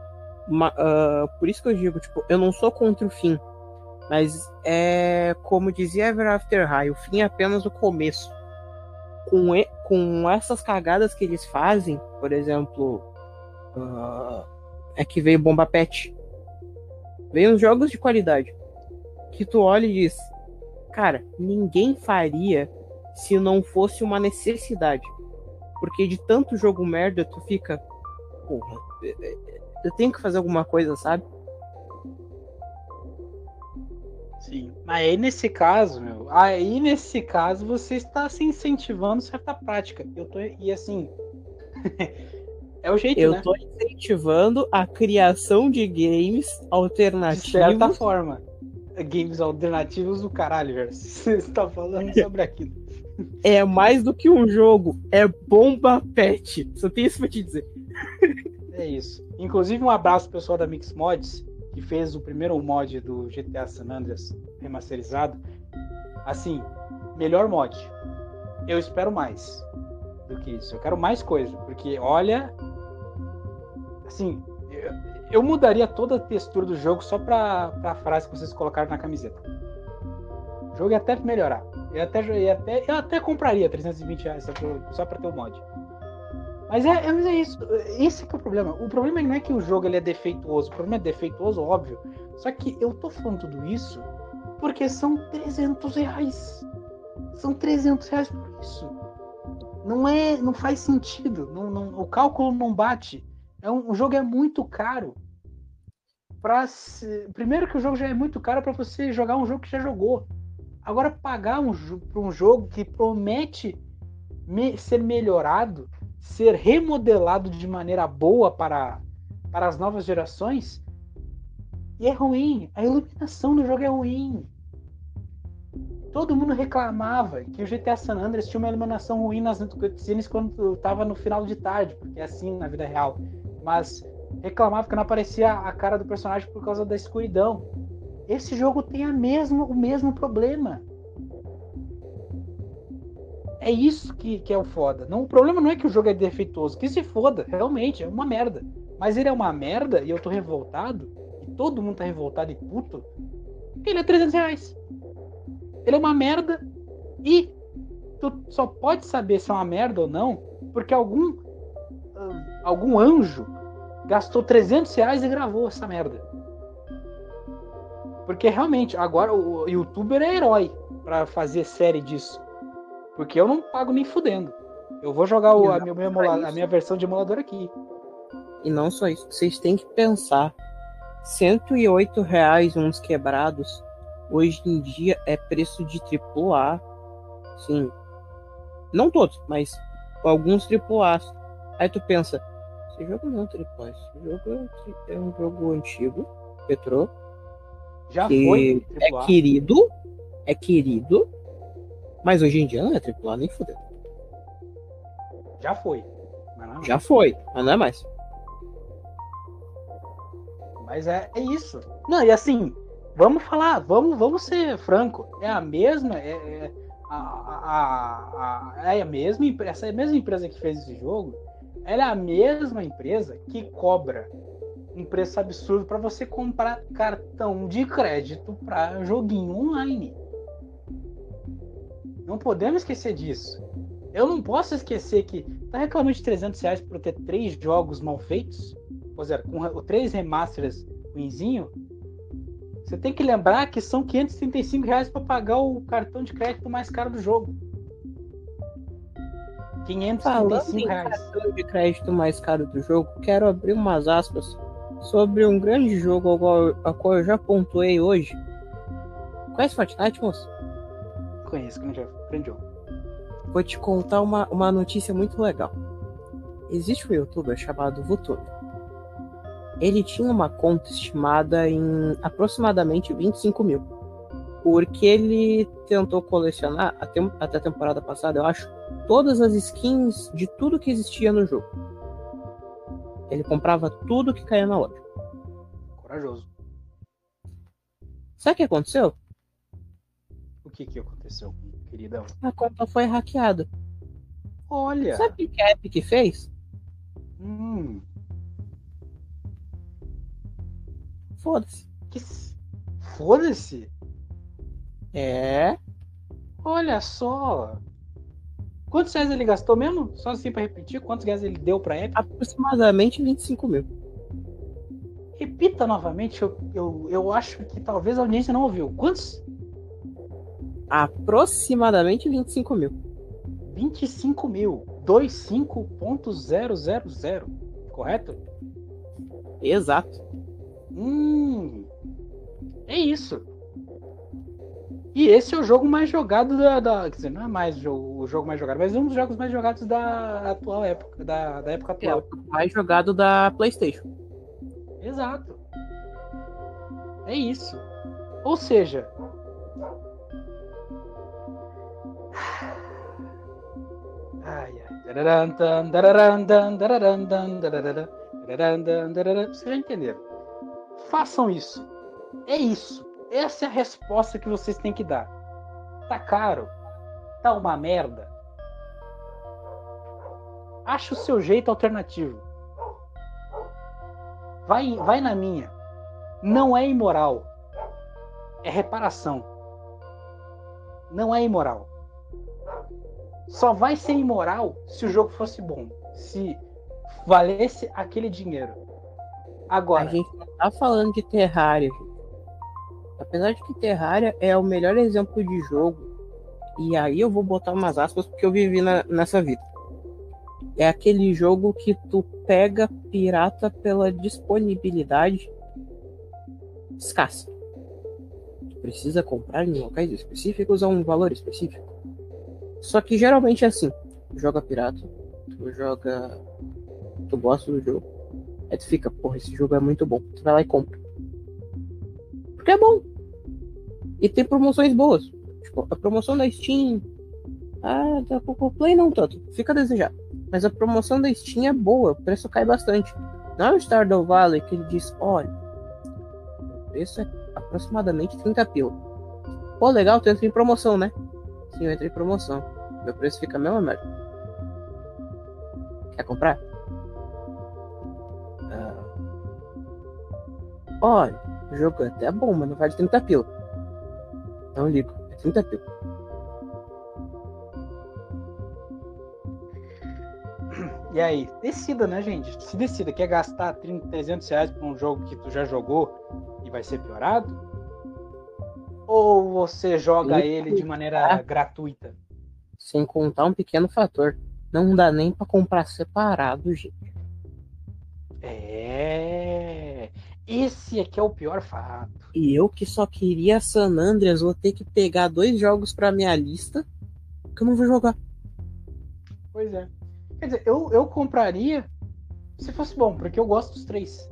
Uh, por isso que eu digo, tipo, eu não sou contra o fim. Mas é como dizia Ever After High, o fim é apenas o começo. Com, e, com essas cagadas que eles fazem, por exemplo, uh, é que veio Bomba Pet. Veio uns jogos de qualidade. Que tu olha e diz, cara, ninguém faria se não fosse uma necessidade. Porque de tanto jogo merda, tu fica, porra, eu tenho que fazer alguma coisa, sabe? Sim. Mas aí nesse caso, meu, aí nesse caso você está se incentivando certa prática. Eu tô e assim, (laughs) é o jeito, eu né? Eu tô incentivando a criação de games alternativos. De certa forma. Games alternativos do caralho, velho. (laughs) Você está falando sobre aquilo. É mais do que um jogo, é bomba pet. Só tem isso pra te dizer. É isso. Inclusive, um abraço pessoal da Mix Mods, que fez o primeiro mod do GTA San Andreas remasterizado. Assim, melhor mod. Eu espero mais do que isso. Eu quero mais coisa, porque olha, assim, eu, eu mudaria toda a textura do jogo só pra, pra frase que vocês colocaram na camiseta. O jogo ia até melhorar. Eu até, eu até, eu até compraria 320 reais só pra, só pra ter o mod. Mas é, é, mas é isso. Esse é o problema. O problema não é que o jogo ele é defeituoso. O problema é defeituoso, óbvio. Só que eu tô falando tudo isso porque são 300 reais. São 300 reais por isso. Não é, não faz sentido. Não, não, o cálculo não bate. É um, o jogo é muito caro. Pra se... Primeiro que o jogo já é muito caro para você jogar um jogo que já jogou. Agora pagar um, para um jogo que promete me, ser melhorado ser remodelado de maneira boa para, para as novas gerações. E é ruim. A iluminação do jogo é ruim. Todo mundo reclamava que o GTA San Andreas tinha uma iluminação ruim nas cutscenes quando estava no final de tarde, porque é assim na vida real. Mas reclamava que não aparecia a cara do personagem por causa da escuridão. Esse jogo tem a mesmo, o mesmo problema. É isso que, que é o foda. Não, o problema não é que o jogo é defeituoso, que se foda, realmente, é uma merda. Mas ele é uma merda e eu tô revoltado, e todo mundo tá revoltado e puto, ele é 300 reais. Ele é uma merda e tu só pode saber se é uma merda ou não porque algum uh, algum anjo gastou 300 reais e gravou essa merda. Porque realmente, agora o youtuber é herói para fazer série disso. Porque eu não pago nem fudendo. Eu vou jogar o, a, minha, a minha versão de emulador aqui. E não só isso, vocês têm que pensar. 108 reais uns quebrados, hoje em dia é preço de AAA. Sim. Não todos, mas alguns AAA. Aí tu pensa, esse jogo não é AAA, esse jogo é um jogo antigo, Petro. Já foi. É querido, é querido, mas hoje em dia não é AAA nem fudeu. Já foi. É Já foi, mas não é mais. Mas é, é isso. Não, e assim, vamos falar, vamos, vamos ser franco. É a mesma. É, é a, a, a, é a mesma essa mesma empresa que fez esse jogo. Ela é a mesma empresa que cobra um preço absurdo para você comprar cartão de crédito para joguinho online. Não podemos esquecer disso. Eu não posso esquecer que tá reclamando de 300 reais por ter três jogos mal feitos, ou seja, com três remasters ruinzinho. Você tem que lembrar que são 535 reais para pagar o cartão de crédito mais caro do jogo. 535 reais. cartão de crédito mais caro do jogo, quero abrir umas aspas sobre um grande jogo ao qual, ao qual eu já pontuei hoje. Conhece Fortnite, moço? Conheço, grande, grande jogo. Vou te contar uma, uma notícia muito legal. Existe um youtuber chamado Vutube. Ele tinha uma conta estimada em aproximadamente 25 mil. Porque ele tentou colecionar, até, até a temporada passada, eu acho, todas as skins de tudo que existia no jogo. Ele comprava tudo que caía na loja. Corajoso. Sabe o que aconteceu? O que, que aconteceu, queridão? A conta foi hackeada. Olha! Sabe o que a Epic fez? Hum. Foda-se. Que... Foda-se? É. Olha só. Quantos reais ele gastou mesmo? Só assim pra repetir, quantos reais ele deu pra Epic? Aproximadamente 25 mil. Repita novamente, eu, eu, eu acho que talvez a audiência não ouviu. Quantos? Aproximadamente 25 mil. 25 mil. 25.000. Correto? Exato. Hum. É isso. E esse é o jogo mais jogado da. da quer dizer, não é mais o, jogo mais jogado, mas um dos jogos mais jogados da atual época. Da, da época atual. É o mais jogado da PlayStation. Exato. É isso. Ou seja. Ai, ai. Já entenderam. Façam isso. É isso. Essa é a resposta que vocês têm que dar. Tá caro? Tá uma merda? Acha o seu jeito alternativo. Vai, vai na minha. Não é imoral. É reparação. Não é imoral. Só vai ser imoral se o jogo fosse bom. Se valesse aquele dinheiro. Agora. A gente não tá falando de Terraria, Apesar de que Terraria é o melhor exemplo de jogo, e aí eu vou botar umas aspas porque eu vivi na, nessa vida. É aquele jogo que tu pega pirata pela disponibilidade escassa. Tu precisa comprar em locais específicos a um valor específico. Só que geralmente é assim: tu joga pirata, tu joga. Tu gosta do jogo, aí tu fica, porra, esse jogo é muito bom. Tu vai lá e compra. Porque é bom. E tem promoções boas. Tipo, a promoção da Steam. Ah, da Play não tanto. Fica a desejar. Mas a promoção da Steam é boa, o preço cai bastante. Não é o Stardew Valley que ele diz, olha, o preço é aproximadamente 30 pila. Pô, legal, entra em promoção, né? Eu entrei em promoção. Meu preço fica a mesma merda. Quer comprar? Ah. Olha, o jogo é até bom, mas não vale 30 pila. Não ligo. É 30 pila. E aí, decida, né, gente? Se decida, quer gastar 30, 300 reais pra um jogo que tu já jogou e vai ser piorado? Ou você joga ele de maneira gratuita? Sem contar um pequeno fator. Não dá nem para comprar separado, gente. É. Esse aqui é o pior fato. E eu que só queria San Andreas, vou ter que pegar dois jogos pra minha lista que eu não vou jogar. Pois é. Quer dizer, eu, eu compraria se fosse bom, porque eu gosto dos três.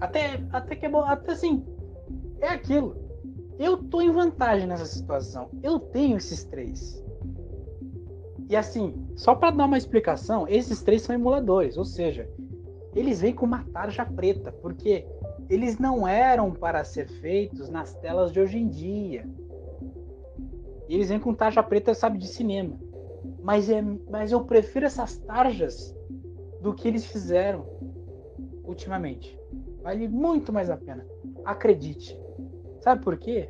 Até, até que é bom, até assim, é aquilo. Eu tô em vantagem nessa situação. Eu tenho esses três. E assim, só para dar uma explicação, esses três são emuladores, ou seja, eles vêm com uma tarja preta, porque eles não eram para ser feitos nas telas de hoje em dia. Eles vêm com tarja preta, sabe, de cinema. Mas, é, mas eu prefiro essas tarjas do que eles fizeram ultimamente. Vale muito mais a pena. Acredite. Sabe por quê?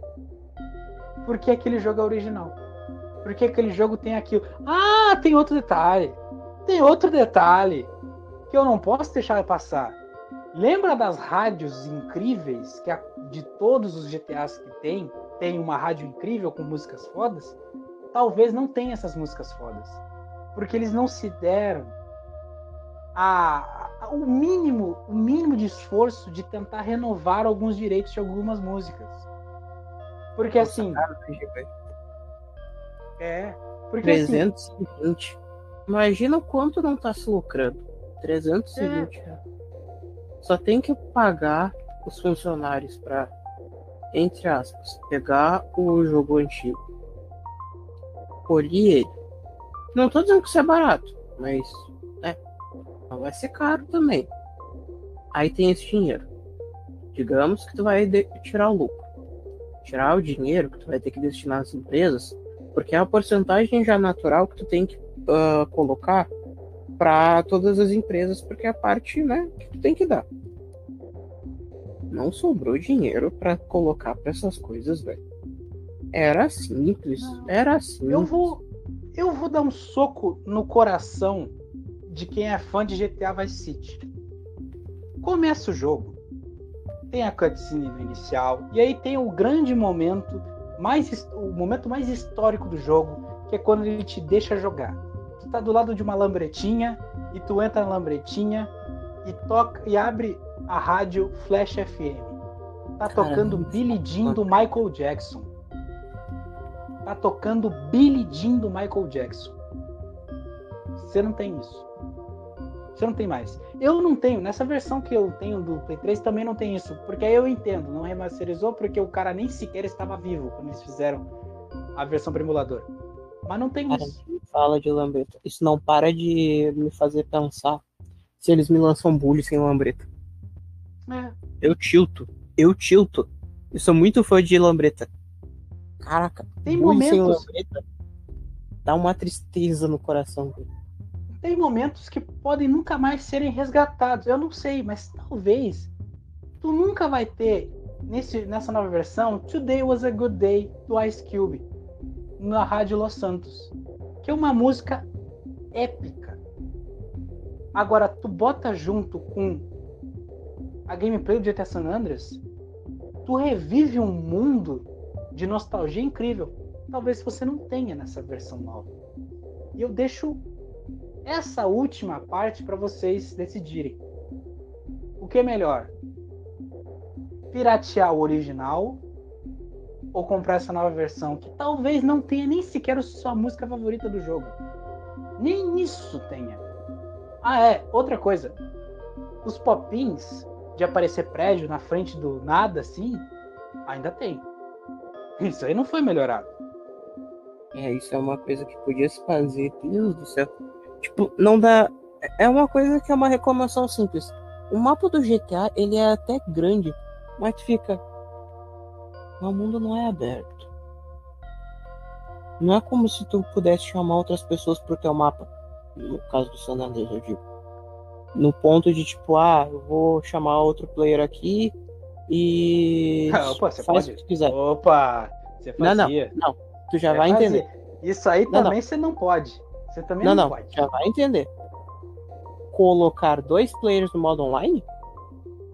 Porque aquele jogo é original. Porque aquele jogo tem aquilo. Ah, tem outro detalhe. Tem outro detalhe que eu não posso deixar passar. Lembra das rádios incríveis que a, de todos os GTAs que tem, tem uma rádio incrível com músicas fodas? Talvez não tenha essas músicas fodas, porque eles não se deram a, o mínimo, o mínimo de esforço de tentar renovar alguns direitos de algumas músicas. Porque Nossa, assim, cara, é, porque 320. Assim, Imagina o quanto não tá se lucrando. 320 é, só tem que pagar os funcionários para, entre aspas, pegar o jogo antigo, polir ele. Não tô dizendo que isso é barato, mas vai ser caro também. Aí tem esse dinheiro. Digamos que tu vai tirar o lucro. Tirar o dinheiro que tu vai ter que destinar às empresas, porque é a porcentagem já natural que tu tem que uh, colocar para todas as empresas, porque é a parte né, que tu tem que dar. não sobrou dinheiro para colocar para essas coisas, velho. Era simples, era simples. Eu vou, eu vou dar um soco no coração de quem é fã de GTA Vice City. Começa o jogo, tem a cutscene inicial e aí tem o grande momento, mais o momento mais histórico do jogo, que é quando ele te deixa jogar. Tu tá do lado de uma lambretinha e tu entra na lambretinha e toca e abre a rádio Flash FM. Tá tocando Billy Jean do Michael Jackson. Tá tocando Billy Jean do Michael Jackson. Você não tem isso. Você não tem mais. Eu não tenho, nessa versão que eu tenho do Play 3 também não tem isso, porque aí eu entendo, não remasterizou porque o cara nem sequer estava vivo quando eles fizeram a versão para emulador. Mas não tem cara, isso. Fala de lambreta. Isso não para de me fazer pensar se eles me lançam bullying sem lambreta. É. Eu tilto. Eu tilto. Eu sou muito fã de lambreta. Caraca, tem momentos. Sem lambreta, dá uma tristeza no coração. Tem momentos que podem nunca mais serem resgatados. Eu não sei, mas talvez tu nunca vai ter nesse, nessa nova versão Today Was a Good Day do Ice Cube na Rádio Los Santos, que é uma música épica. Agora tu bota junto com a gameplay do GTA San Andreas, tu revive um mundo de nostalgia incrível. Talvez você não tenha nessa versão nova. E eu deixo essa última parte para vocês decidirem. O que é melhor? Piratear o original ou comprar essa nova versão que talvez não tenha nem sequer a sua música favorita do jogo. Nem isso tenha. Ah, é, outra coisa. Os popins de aparecer prédio na frente do nada assim, ainda tem. Isso aí não foi melhorado. É, isso é uma coisa que podia se fazer, Deus do céu. Tipo, não dá. É uma coisa que é uma reclamação simples. O mapa do GTA, ele é até grande, mas fica. O mundo não é aberto. Não é como se tu pudesse chamar outras pessoas pro teu mapa. No caso do San Andreas, eu digo. No ponto de tipo, ah, eu vou chamar outro player aqui e. (laughs) Opa, você faz pode? o que quiser. Opa, você fazia. Não, não, não. Tu já você vai fazia. entender. Isso aí não, também não. você não pode. Você também não, não, não pode. Já vai entender. Colocar dois players no modo online?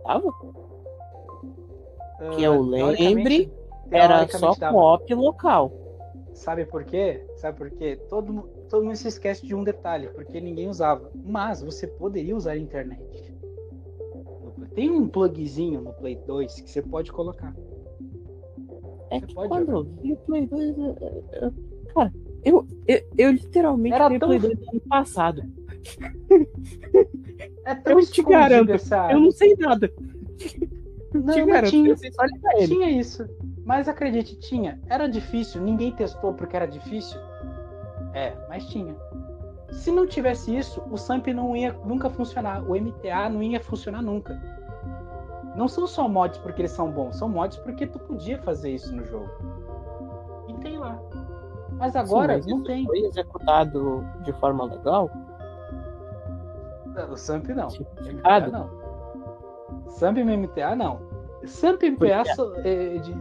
Tava? Uh, que eu lembre, era só co-op local. Sabe por quê? Sabe por quê? Todo, todo mundo se esquece de um detalhe, porque ninguém usava. Mas você poderia usar a internet. Tem um plugzinho no Play 2 que você pode colocar. É você que quando jogar. eu vi o Play 2, eu, eu, eu, eu literalmente Era tão... Play 2 ano passado. É tão eu te garanto, essa... eu não sei nada. Não, te garanto, tinha, tinha isso. Mas acredite, tinha. Era difícil, ninguém testou porque era difícil. É, mas tinha. Se não tivesse isso, o SAMP não ia nunca funcionar. O MTA não ia funcionar nunca. Não são só mods porque eles são bons, são mods porque tu podia fazer isso no jogo. E tem lá. Mas agora Sim, mas não tem. Foi executado de forma legal? O SAMP não. MTA não. SAMP e MTA não. SAMP e MTA são, é, de,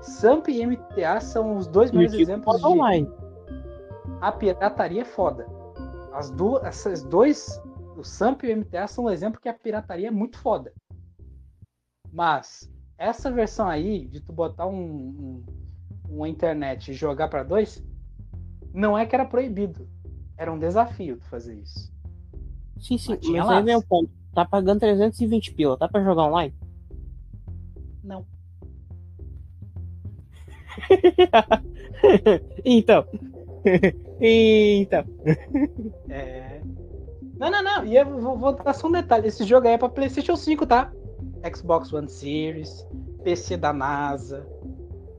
SAMP e MTA são os dois melhores exemplos de online. A pirataria é foda. As duas, essas dois, o SAMP e o MTA são um exemplo que a pirataria é muito foda. Mas essa versão aí de tu botar um, um uma internet e jogar para dois, não é que era proibido. Era um desafio de fazer isso. Sim, sim, mas, mas aí vem o ponto. Tá pagando 320 pila, tá pra jogar online? Não. (laughs) então. (laughs) então. É. Não, não, não. E eu vou, vou dar só um detalhe. Esse jogo aí é pra PlayStation 5, tá? Xbox One Series, PC da NASA.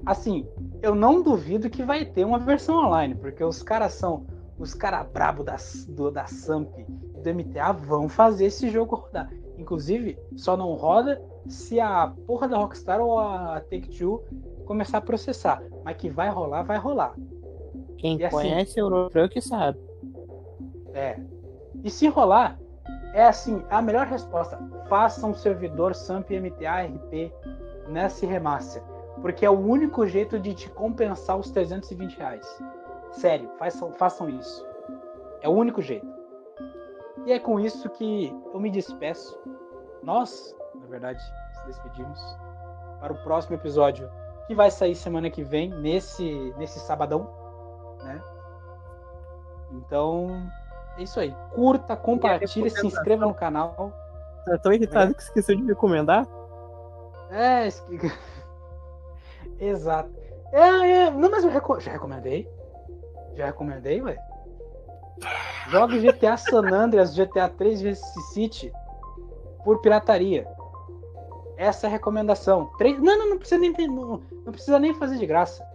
Assim, eu não duvido que vai ter uma versão online, porque os caras são. Os caras brabo da, do, da Samp do MTA vão fazer esse jogo rodar. Inclusive, só não roda se a porra da Rockstar ou a Take-Two começar a processar. Mas que vai rolar, vai rolar. Quem e assim, conhece o Eurotruck sabe. É. E se rolar, É assim, a melhor resposta. Faça um servidor SAMP MTA RP nesse remaster. Porque é o único jeito de te compensar os 320 reais. Sério, façam, façam isso. É o único jeito. E é com isso que eu me despeço. Nós, na verdade, se despedimos para o próximo episódio que vai sair semana que vem, nesse, nesse sabadão, né? Então, é isso aí. Curta, compartilhe, se inscreva no canal. Tá tão irritado é. que esqueceu de me recomendar? É, (laughs) exato. É, é, não, mas eu reco... já recomendei. Já recomendei, ué. Jogue GTA San Andreas, GTA 3 Vice City por pirataria. Essa é a recomendação. 3... Não, não, não precisa nem não, não precisa nem fazer de graça.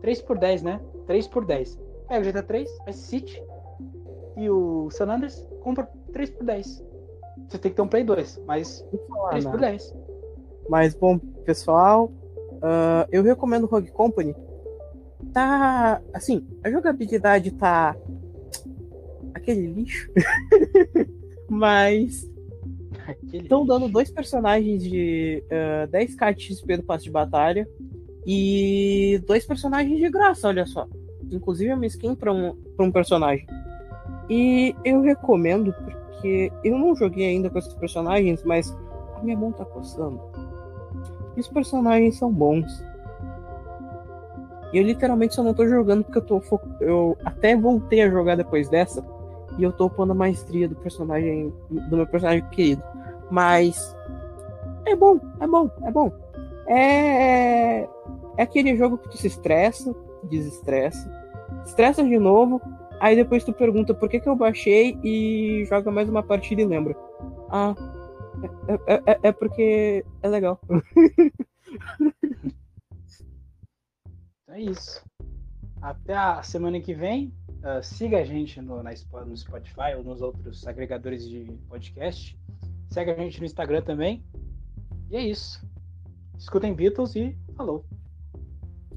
3 por 10, né? 3 por 10. Pega o GTA 3, Vice City e o San Andreas, compra 3 por 10. Você tem que ter um Play 2, mas 3 por 10. Mas bom, pessoal, uh, eu recomendo Rogue Company. Tá. Assim, a jogabilidade tá. aquele lixo. (laughs) Mas. Estão dando dois personagens de uh, 10k de XP do passe de batalha. E dois personagens de graça, olha só. Inclusive uma skin pra um, pra um personagem. E eu recomendo porque eu não joguei ainda com esses personagens, mas a minha mão tá coçando. E os personagens são bons. E eu literalmente só não tô jogando porque eu tô fo... eu até voltei a jogar depois dessa e eu tô pondo a maestria do personagem do meu personagem querido. Mas é bom, é bom, é bom. É é aquele jogo que tu se estressa, desestressa, estressa de novo, aí depois tu pergunta por que que eu baixei e joga mais uma partida e lembra. Ah, é, é, é, é porque é legal. é isso. Até a semana que vem. Uh, siga a gente no, na, no Spotify ou nos outros agregadores de podcast. Segue a gente no Instagram também. E é isso. Escutem Beatles e falou.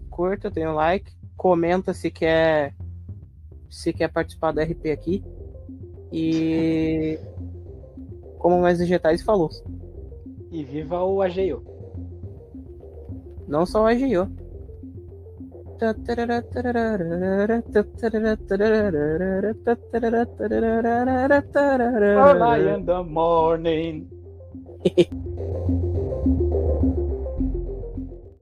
Curta, tem um like, comenta se quer se quer participar da RP aqui. E como mais vegetais falou. E viva o AGIO. Não só o AGIO. Early in the morning. (laughs)